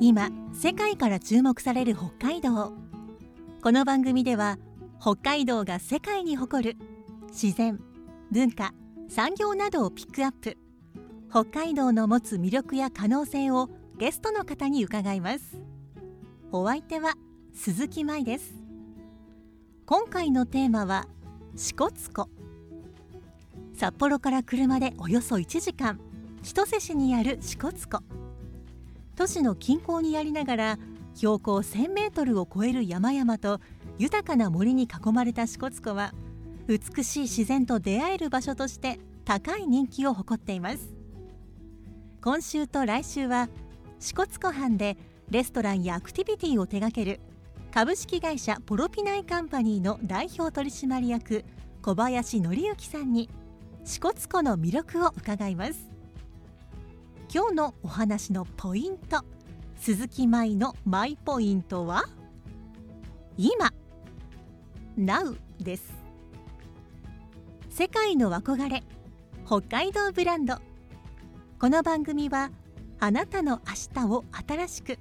今世界から注目される北海道。この番組では北海道が世界に誇る自然文化産業などをピックアップ。北海道の持つ魅力や可能性をゲストの方に伺います。お相手は鈴木舞です。今回のテーマは支笏湖。札幌から車でおよそ1時間。千歳市にある支笏湖。都市の近郊にありながら標高1000メートルを超える山々と豊かな森に囲まれた支笏湖は美しい自然と出会える場所として高い人気を誇っています。今週と来週は支笏湖畔でレストランやアクティビティを手掛ける株式会社ポロピナイカンパニーの代表取締役小林則之さんに支笏湖の魅力を伺います。今日のお話のポイント。鈴木舞のマイポイントは今。Now です。世界の憧れ北海道ブランド。この番組はあなたの明日を新しく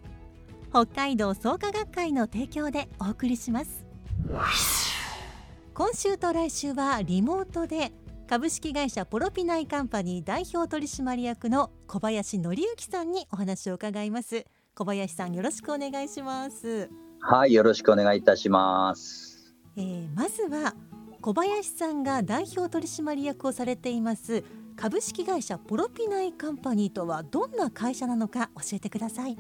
北海道創価学会の提供でお送りします。今週と来週はリモートで株式会社ポロピナイカンパニー代表取締役の小林則之さんにお話を伺います。小林さんよろしくお願いします、はい、よろしくお願いいたします。えーまずは小林さんが代表取締役をされています株式会社ポロピナイカンパニーとはどんな会社なのか教えてください。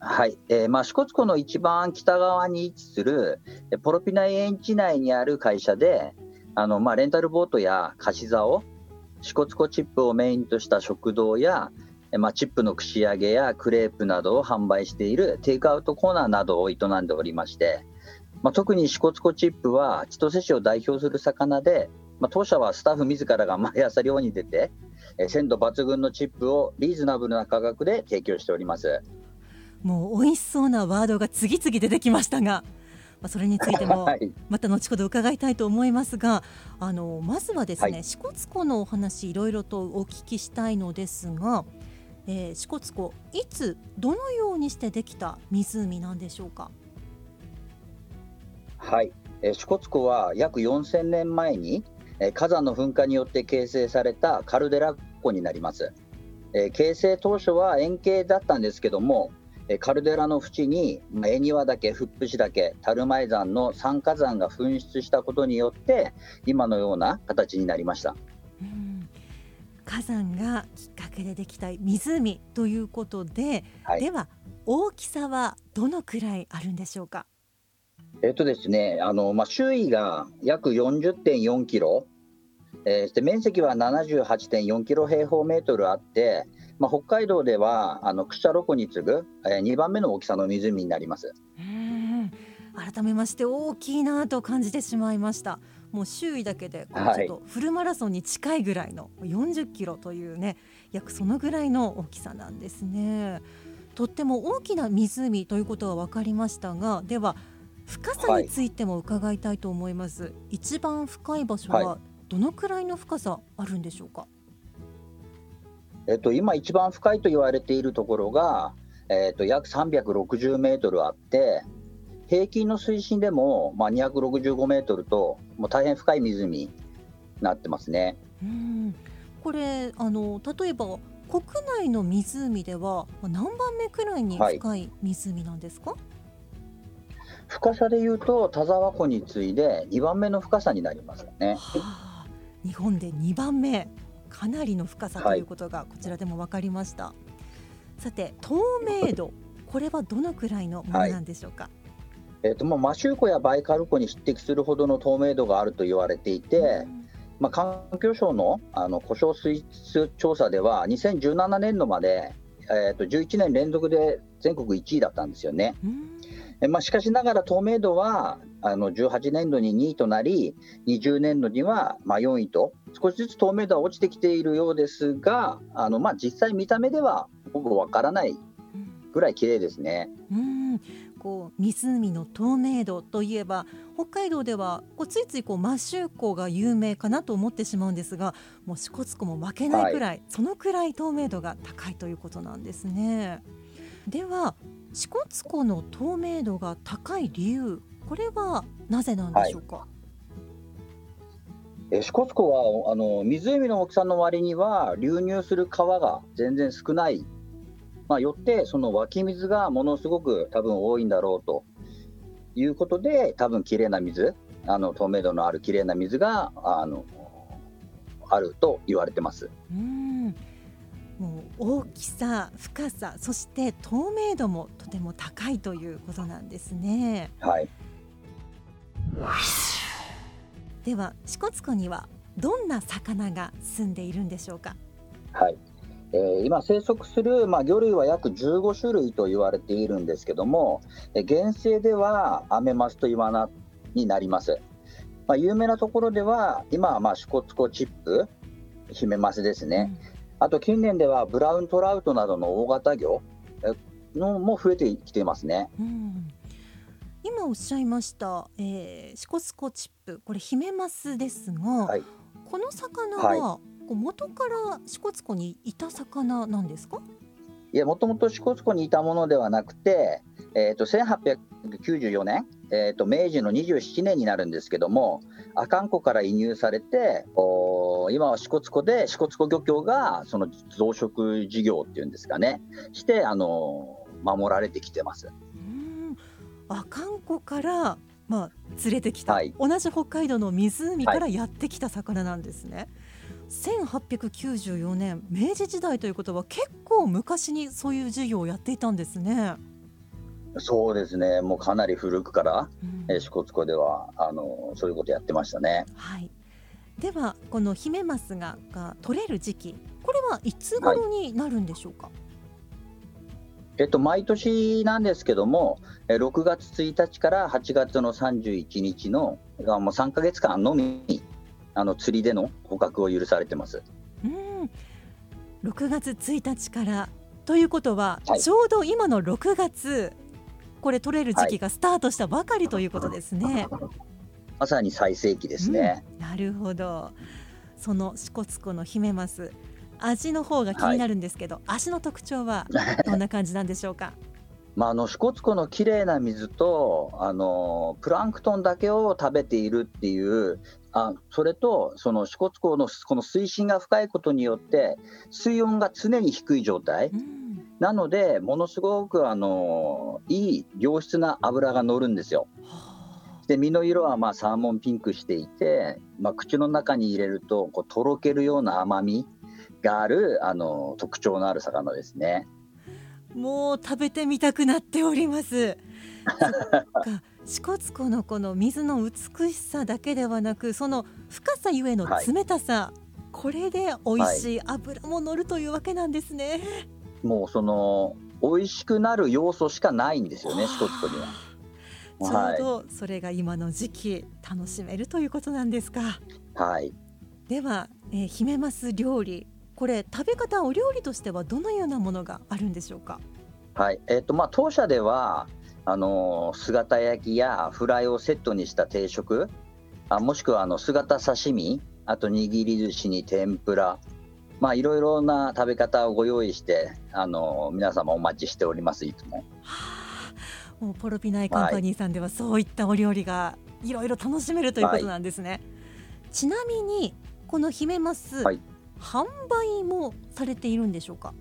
はい、えーまあ支笏湖の一番北側に位置するえーポロピナイ園地内にある会社で、あのまあレンタルボートや貸し竿、支笏湖チップをメインとした食堂や、まあチップの串揚げやクレープなどを販売しているテイクアウトコーナーなどを営んでおりまして、まあ特に支笏湖チップは千歳市を代表する魚で、まあ当社はスタッフ自らが毎朝漁に出て、え鮮度抜群のチップをリーズナブルな価格で提供しております。もう美味しそうなワードが次々出てきましたが、まあ、それについても はい。また後ほど伺いたいと思いますがあのまずはですね、はい。支笏湖のお話いろいろとお聞きしたいのですが、えー、支笏湖いつどのようにしてできた湖なんでしょうか？はい、えー支笏湖は約4000年前に、えー火山の噴火によって形成されたカルデラ湖になります、えー形成当初は円形だったんですけども、えーカルデラの縁にまあ恵庭岳、富ッシ岳、樽前山の三火山が噴出したことによって今のような形になりました。うん。火山がきっかけでできた湖ということで、はい。では大きさはどのくらいあるんでしょうか？えっとですね、あのまあ、周囲が約40.4キロ、えーで面積は78.4キロ平方メートルあって、まあ、北海道ではあのクシャロ湖に次ぐ、え2番目の大きさの湖になります。うん改めまして大きいなと感じてしまいました。もう周囲だけでちょっとフルマラソンに近いぐらいの40キロというね約そのぐらいの大きさなんですね。とっても大きな湖ということは分かりましたがでは深さについても伺いたいと思います、一番深い場所ははどのくらいの深さあるんでしょうか、えっと、今一番深いと言われているところが、えっと、約360メートルあって平均の水深でも、まあ、265メートルともう大変深い湖になってますね。うんこれあの例えば国内の湖ではまあ何番目くらいに深い湖なんですか、深さでいうと田沢湖に次いで2番目の深さになりますよね。はあ、日本で2番目かなりの深さということがこちらでも分かりました、さて透明度これはどのくらいのものなんでしょうか、えっとまあ、マシュー湖やバイカル湖に匹敵するほどの透明度があると言われていて、まあ、環境省のあの故障水質調査では、2017年度まで、えー、と11年連続で全国1位だったんですよね。うん。えまあ、しかしながら透明度はあの18年度に2位となり、20年度にはまあ4位と、少しずつ透明度は落ちてきているようですが、あのまあ実際、見た目ではほぼわからないぐらい綺麗ですね。うん、こう湖の透明度といえば北海道ではこうついついこう摩周湖が有名かなと思ってしまうんですがもう支笏湖も負けないくらい、そのくらい透明度が高いということなんですね。では支笏湖の透明度が高い理由これはなぜなんでしょうか、え支笏湖はあの湖の大きさの割には流入する川が全然少ない、まあ、よってその湧き水がものすごく多分多いんだろうということで多分綺麗な水あの透明度のある綺麗な水があのあると言われてます。うんもう大きさ深さそして透明度もとても高いということなんですね。はい、では支笏湖にはどんな魚が住んでいるんでしょうか？はい。えー今生息する、まあ、魚類は約15種類と言われているんですけども、えー原生ではアメマスとイワナになります。まあ、有名なところでは今はまあ支笏湖チップヒメマスですね、あと近年ではブラウントラウトなどの大型魚えのも増えてきていますね。うん。うん今おっしゃいました、えー、シコスコチップこれヒメマスですが、はい。この魚は元から支笏湖にいた魚なんですか？いや、もともと支笏湖にいたものではなくて、えー、と1894年、えー、と明治の27年になるんですけども、阿寒湖から移入されて、おー今は支笏湖で支笏湖漁協がその増殖事業っていうんですかね、して、あのー守られてきてます。うん阿寒湖から、まあ、連れてきた、はい同じ北海道の湖からやってきた魚なんですね。1894年明治時代ということは結構昔にそういう事業をやっていたんですね。そうですね、もうかなり古くから、支笏湖ではあのーそういうことやってましたね。はい。ではこのヒメマスがが取れる時期これはいつ頃になるんでしょうか？えっと、毎年なんですけども、えー6月1日から8月の31日のあもう3か月間のみあの釣りでの捕獲を許されてます。うん。6月1日からということは、はいちょうど今の6月これ取れる時期がスタートしたばかりということですね。まさに最盛期ですね。うんなるほど。その支笏湖のヒメマス味の方が気になるんですけど、味の特徴はどんな感じなんでしょうか？まあ、あの支笏湖の綺麗な水とあのプランクトンだけを食べているっていうあそれとその支笏湖のこの水深が深いことによって水温が常に低い状態うんなのでものすごくあのいい良質な脂が乗るんですよ。はあで身の色はまあサーモンピンクしていて、まあ、口の中に入れるとこうとろけるような甘みがあるあの特徴のある魚ですね。もう食べてみたくなっております。支笏湖のこの水の美しさだけではなくその深さゆえの冷たさ、これで美味しい油も乗るというわけなんですね。もうその美味しくなる要素しかないんですよね支笏湖には。ちょはうどそれが今の時期楽しめるということなんですか。はい。では、えー、ヒメマス料理これ食べ方お料理としてはどのようなものがあるんでしょうか。はい。えっ、とまあ当社ではあの姿焼きやフライをセットにした定食、あもしくはあの姿刺身、あと握り寿司に天ぷら。まあいろいろな食べ方をご用意して、あの皆様お待ちしておりますいつも。はあ、もうポロピナイカンパニーさんではそういったお料理がいろいろ楽しめるということなんですね。ちなみにこのヒメマス、はい販売もされているんでしょうか？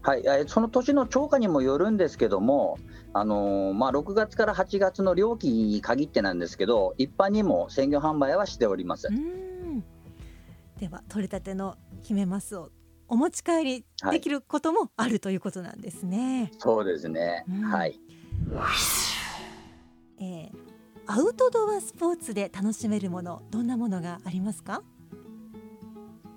はい、えーその年の超過にもよるんですけども、あのーまあ、6月から8月の料金に限ってなんですけど、一般にも鮮魚販売はしておりますう。んでは取れたてのヒメマスをお持ち帰りできることもあるということなんですね。そうですね、うんはい。えーアウトドアスポーツで楽しめるものどんなものがありますか？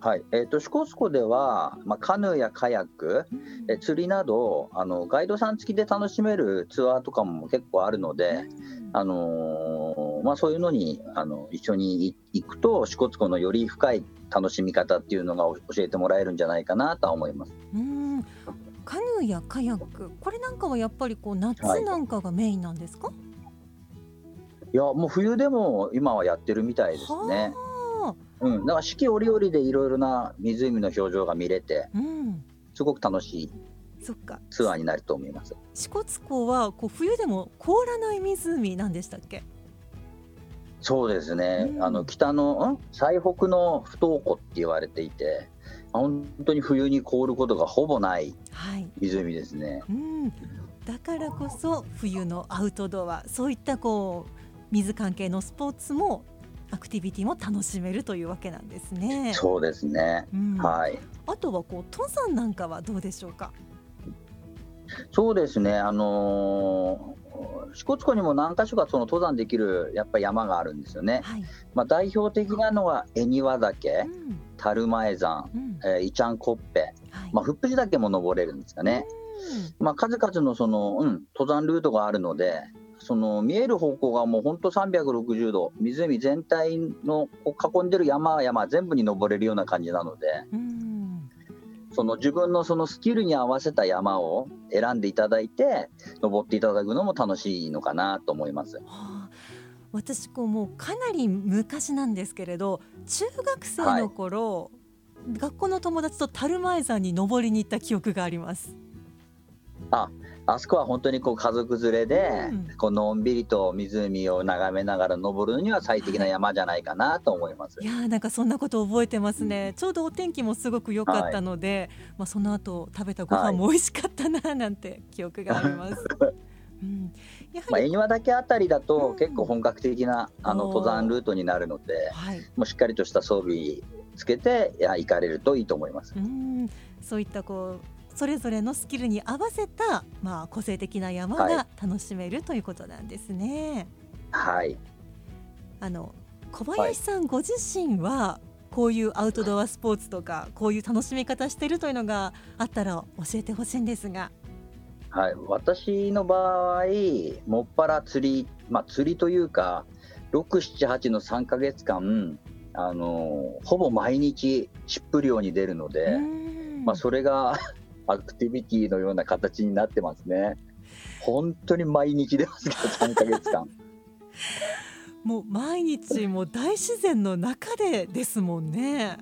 はい、えっ、と支笏湖では、まあ、カヌーやカヤック、え釣りなどあのガイドさん付きで楽しめるツアーとかも結構あるので、あのーまあ、そういうのにあの一緒に行くと支笏湖のより深い楽しみ方っていうのが教えてもらえるんじゃないかなとは思います。うんカヌーやカヤックこれなんかはやっぱりこう夏なんかがメインなんですか、いやもう冬でも今はやってるみたいですね。はあ。うん、だから四季折々でいろいろな湖の表情が見れてうんすごく楽しいそっか。ツアーになると思います。支笏湖はこう冬でも凍らない湖なんでしたっけ？そうですね、うん。あの北のん？最北の不凍湖って言われていて本当に冬に凍ることがほぼないはい湖ですね。うん、だからこそ冬のアウトドアそういったこう水関係のスポーツもアクティビティも楽しめるというわけなんですね。そうですね。うんはい。あとはこう登山なんかはどうでしょうか？そうですね。あのー支笏湖にも何箇所かその登山できるやっぱり山があるんですよね。はい。まあ代表的なのが恵庭岳う、ん樽前山、うんえー、イチャンコッペ、はい。まあフップジ岳も登れるんですかね。まあ数々のそのうん登山ルートがあるので。その見える方向がもう本当360度湖全体の囲んでる山は山全部に登れるような感じなのでうんうんその自分のそのスキルに合わせた山を選んでいただいて登っていただくのも楽しいのかなと思います。はあ私こうもうかなり昔なんですけれど中学生の頃、学校の友達と樽前山に登りに行った記憶があります。あそこは本当にこう家族連れで、うん。こうのんびりと湖を眺めながら登るのには最適な山じゃないかなと思います。い。やーなんかそんなこと覚えてますね、ちょうどお天気もすごく良かったので、まあ、その後食べたご飯も美味しかったななんて記憶があります。うん、やまあ、恵庭岳あたりだうん。と結構本格的なあのおー登山ルートになるのではい。もうしっかりとした装備つけていや行かれるといいと思います。うん、そういったこうそれぞれのスキルに合わせた、まあ、個性的な山はが楽しめるということなんですね。はい。あの小林さんご自身はこういうアウトドアスポーツとかこういう楽しみ方してるというのがあったら教えてほしいんですが。はい、私の場合、もっぱら釣り、まあ、釣りというか、6、7、8の3ヶ月間、あのほぼ毎日、チップ漁に出るので、うん。まあ、それがアクティビティのような形になってますね。本当に毎日出ますから、3ヶ月間。もう毎日もう大自然の中でですもんね。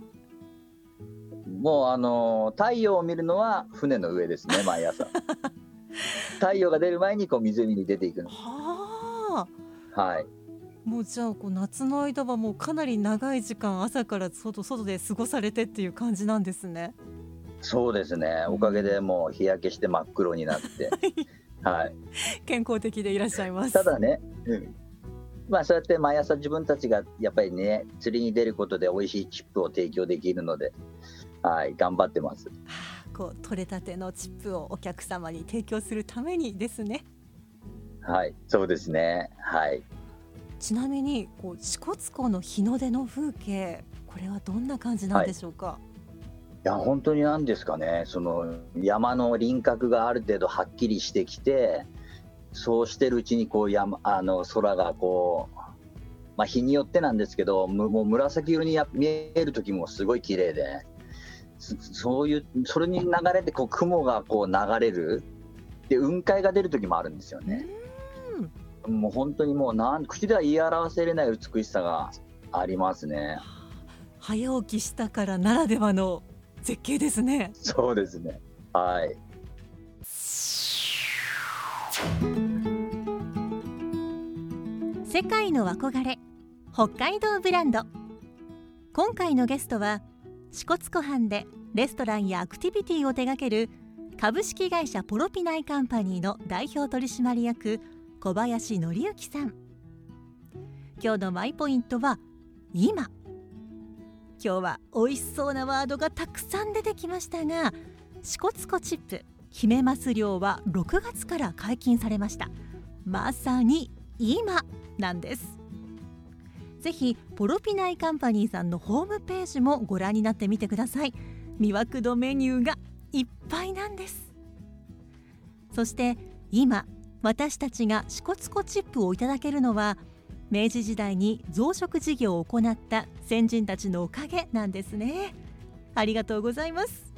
もう、あの太陽を見るのは船の上ですね、毎朝。太陽が出る前にこう湖に出ていくの。はあ。はい。もうじゃあこう夏の間はもうかなり長い時間朝から外外で過ごされてっていう感じなんですね。そうですね。おかげでもう日焼けして真っ黒になって。はい。健康的でいらっしゃいます。ただね、うん、まあそうやって毎朝自分たちがやっぱりね釣りに出ることで美味しいチップを提供できるので、はい、頑張ってます。はあこう取れたてのチップをお客様に提供するためにですね。はい、そうですね。はい。ちなみにこう支笏湖の日の出の風景これはどんな感じなんでしょうか？いや本当に何ですかねその山の輪郭がある程度はっきりしてきてそうしてるうちにこう山あの空がこう、まあ、日によってなんですけどむもう紫色にや見える時もすごい綺麗でそそういうそれに流れてこう雲がこう流れるで雲海が出る時もあるんですよね。もう本当にもうなん口では言い表せれない美しさがありますね。早起きしたからならではの絶景ですね。そうですね。はい。世界の憧れ北海道ブランド今回のゲストは支笏湖畔でレストランやアクティビティを手掛ける株式会社ポロピナイカンパニーの代表取締役小林則之さん今日のマイポイントは今今日は美味しそうなワードがたくさん出てきましたが支笏湖チップヒメマス漁は6月から解禁されました。まさに今なんです。ぜひポロピナイカンパニーさんのホームページもご覧になってみてください。魅惑度メニューがいっぱいなんです。そして今私たちが支笏湖チップをいただけるのは明治時代に増殖事業を行った先人たちのおかげなんですね。ありがとうございます。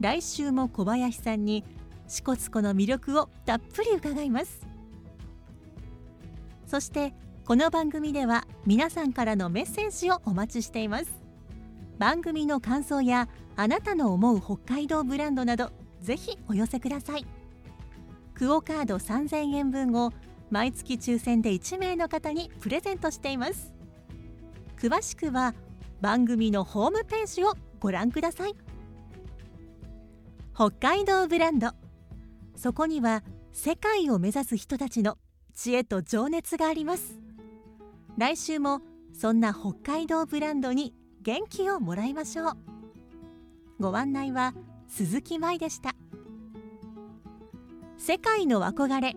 来週も小林さんに支笏湖の魅力をたっぷり伺います。そしてこの番組では皆さんからのメッセージをお待ちしています。番組の感想やあなたの思う北海道ブランドなどぜひお寄せください。クオカード3000円分を毎月抽選で1名の方にプレゼントしています。詳しくは番組のホームページをご覧ください。北海道ブランド。そこには世界を目指す人たちの知恵と情熱があります。来週もそんな北海道ブランドに元気をもらいましょう。ご案内は鈴木舞でした。世界の憧れ。